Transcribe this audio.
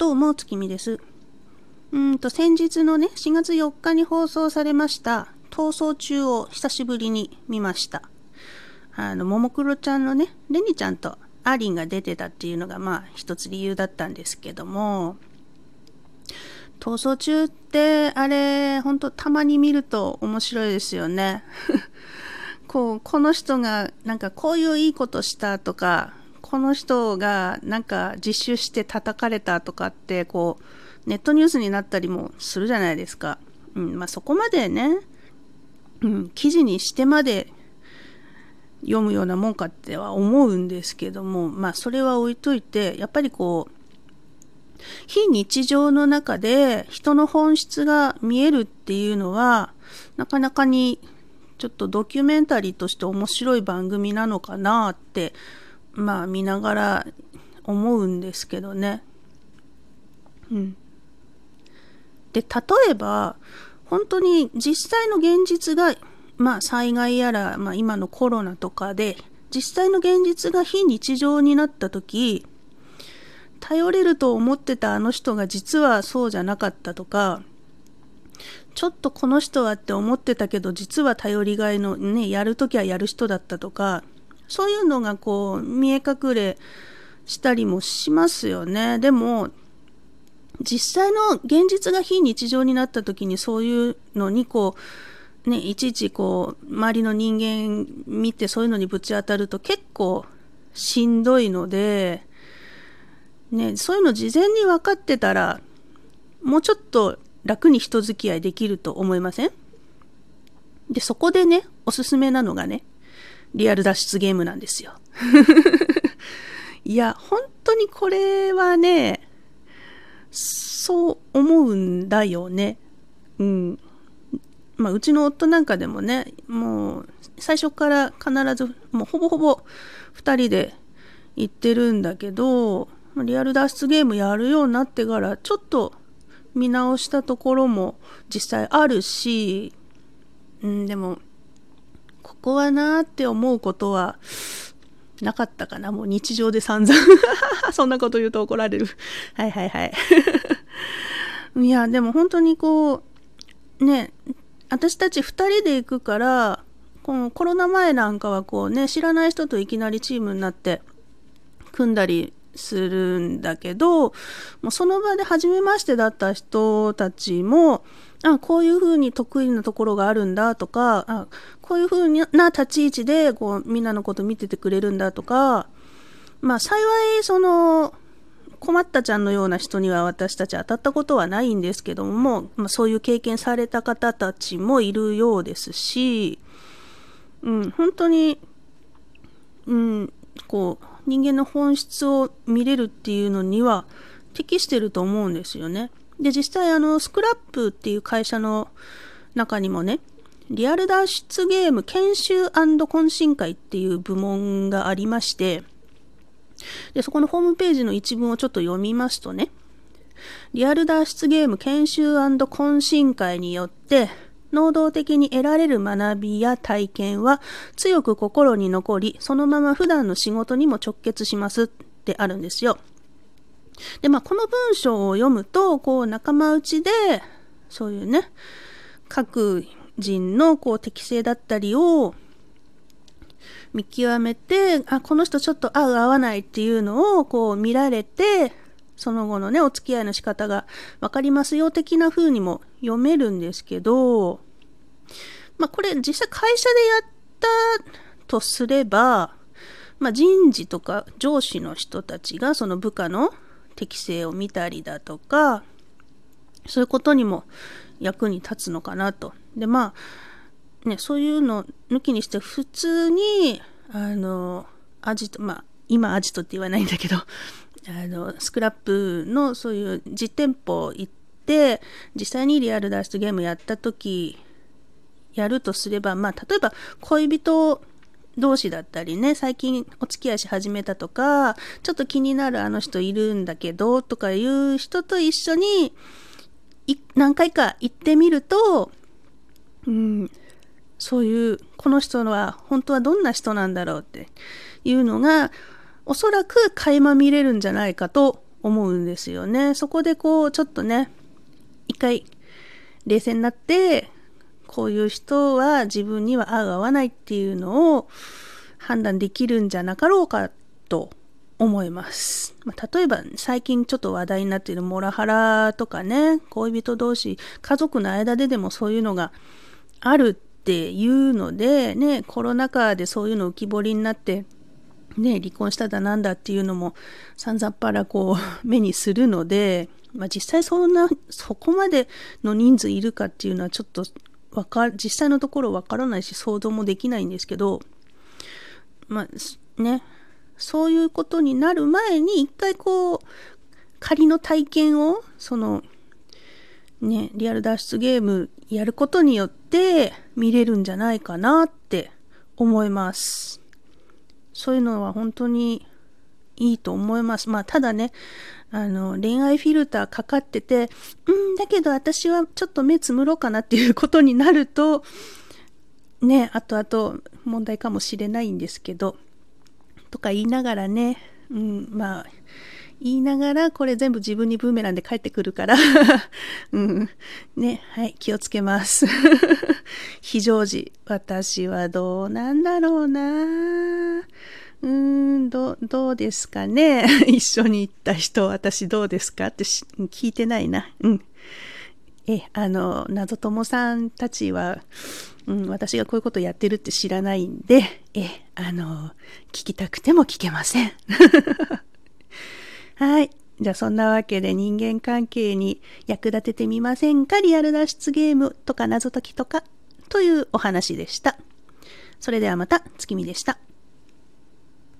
と思う月見です。うんと、先日のね、4月4日に放送されました、逃走中を久しぶりに見ました。あの、ももクロちゃんのね、レニちゃんとアリンが出てたっていうのが、まあ、一つ理由だったんですけども、逃走中って、あれ、ほんとたまに見ると面白いですよね。こう、この人が、なんかこういういいことしたとか、この人がなんか実習して叩かれたとかって、こう、ネットニュースになったりもするじゃないですか。うん、まあそこまでね、うん、記事にしてまで読むようなもんかっては思うんですけども、まあそれは置いといて、やっぱりこう、非日常の中で人の本質が見えるっていうのは、なかなかにちょっとドキュメンタリーとして面白い番組なのかなって、まあ見ながら思うんですけどね。うん。で、例えば、本当に実際の現実が、まあ災害やら、まあ今のコロナとかで、実際の現実が非日常になった時、頼れると思ってたあの人が実はそうじゃなかったとか、ちょっとこの人はって思ってたけど、実は頼りがいのね、やるときはやる人だったとか、そういうのがこう、見え隠れしたりもしますよね。でも、実際の現実が非日常になった時にそういうのにこう、ね、いちいちこう、周りの人間見てそういうのにぶち当たると結構しんどいので、ね、そういうの事前に分かってたら、もうちょっと楽に人付き合いできると思いません？で、そこでね、おすすめなのがね、リアル脱出ゲームなんですよ。いや、本当にこれはね、そう思うんだよね。うん。まあ、うちの夫なんかでもね、もう、最初から必ず、もうほぼほぼ2人で行ってるんだけど、リアル脱出ゲームやるようになってからちょっと見直したところも実際あるし、うん、でもここはなーって思うことはなかったかな。もう日常で散々。そんなこと言うと怒られる。はいはいはい。いやでも本当にこうね私たち2人で行くからこのコロナ前なんかはこうね知らない人といきなりチームになって組んだりするんだけど、もうその場で初めましてだった人たちも、あ、こういうふうに得意なところがあるんだとか、あ、こういうふうな立ち位置で、こう、みんなのこと見ててくれるんだとか、まあ幸い、その、困ったちゃんのような人には私たち当たったことはないんですけども、まあ、そういう経験された方たちもいるようですし、うん、本当に、うん、こう、人間の本質を見れるっていうのには適してると思うんですよね。で、実際あの、スクラップっていう会社の中にもね、リアル脱出ゲーム研修懇親会っていう部門がありまして、で、そこのホームページの一文をちょっと読みますとね、リアル脱出ゲーム研修懇親会によって、能動的に得られる学びや体験は強く心に残り、そのまま普段の仕事にも直結しますってあるんですよ。で、まあ、この文章を読むと、こう、仲間内で、そういうね、各人のこう適性だったりを見極めて、あ、この人ちょっと合う合わないっていうのをこう見られて、その後のね、お付き合いの仕方が分かりますよ的な風にも読めるんですけど、まあこれ実際会社でやったとすれば、まあ人事とか上司の人たちがその部下の適性を見たりだとか、そういうことにも役に立つのかなと。で、まあ、ね、そういうの抜きにして普通に、あの、アジト、まあ、今アジトって言わないんだけど、あの、スクラップのそういう実店舗行って、実際にリアル脱出ゲームやった時、やるとすれば、まあ、例えば恋人同士だったりね、最近お付き合いし始めたとか、ちょっと気になるあの人いるんだけど、とかいう人と一緒に、何回か行ってみると、うん、そういう、この人は本当はどんな人なんだろうっていうのが、おそらく垣間見れるんじゃないかと思うんですよね。そこでこう、ちょっとね、一回冷静になって、こういう人は自分には合う合わないっていうのを判断できるんじゃなかろうかと思います。まあ、例えば最近ちょっと話題になっているモラハラとかね、恋人同士、家族の間ででもそういうのがあるっていうので、ね、コロナ禍でそういうの浮き彫りになって、ね、離婚しただなんだっていうのもさんざっぱらこう目にするので、まあ、実際そんな、そこまでの人数いるかっていうのはちょっとわか、実際のところわからないし想像もできないんですけど、まあね、そういうことになる前に一回こう、仮の体験を、その、ね、リアル脱出ゲームやることによって見れるんじゃないかなって思います。そういうのは本当にいいと思います。まあ、ただね、あの、恋愛フィルターかかってて、うん、だけど私はちょっと目つむろうかなっていうことになると、ね、あとあと問題かもしれないんですけど、とか言いながらね、うん、まあ、言いながら、これ全部自分にブーメランで帰ってくるから うん。ね、はい、気をつけます。非常時。私はどうなんだろうなうーん、ど、どうですかね 一緒に行った人、私どうですかって聞いてないな。うん。え、あの、謎友さんたちは、うん、私がこういうことやってるって知らないんで、え、あの、聞きたくても聞けません。はい。じゃあそんなわけで人間関係に役立ててみませんか？リアル脱出ゲームとか謎解きとかというお話でした。それではまた月見でした。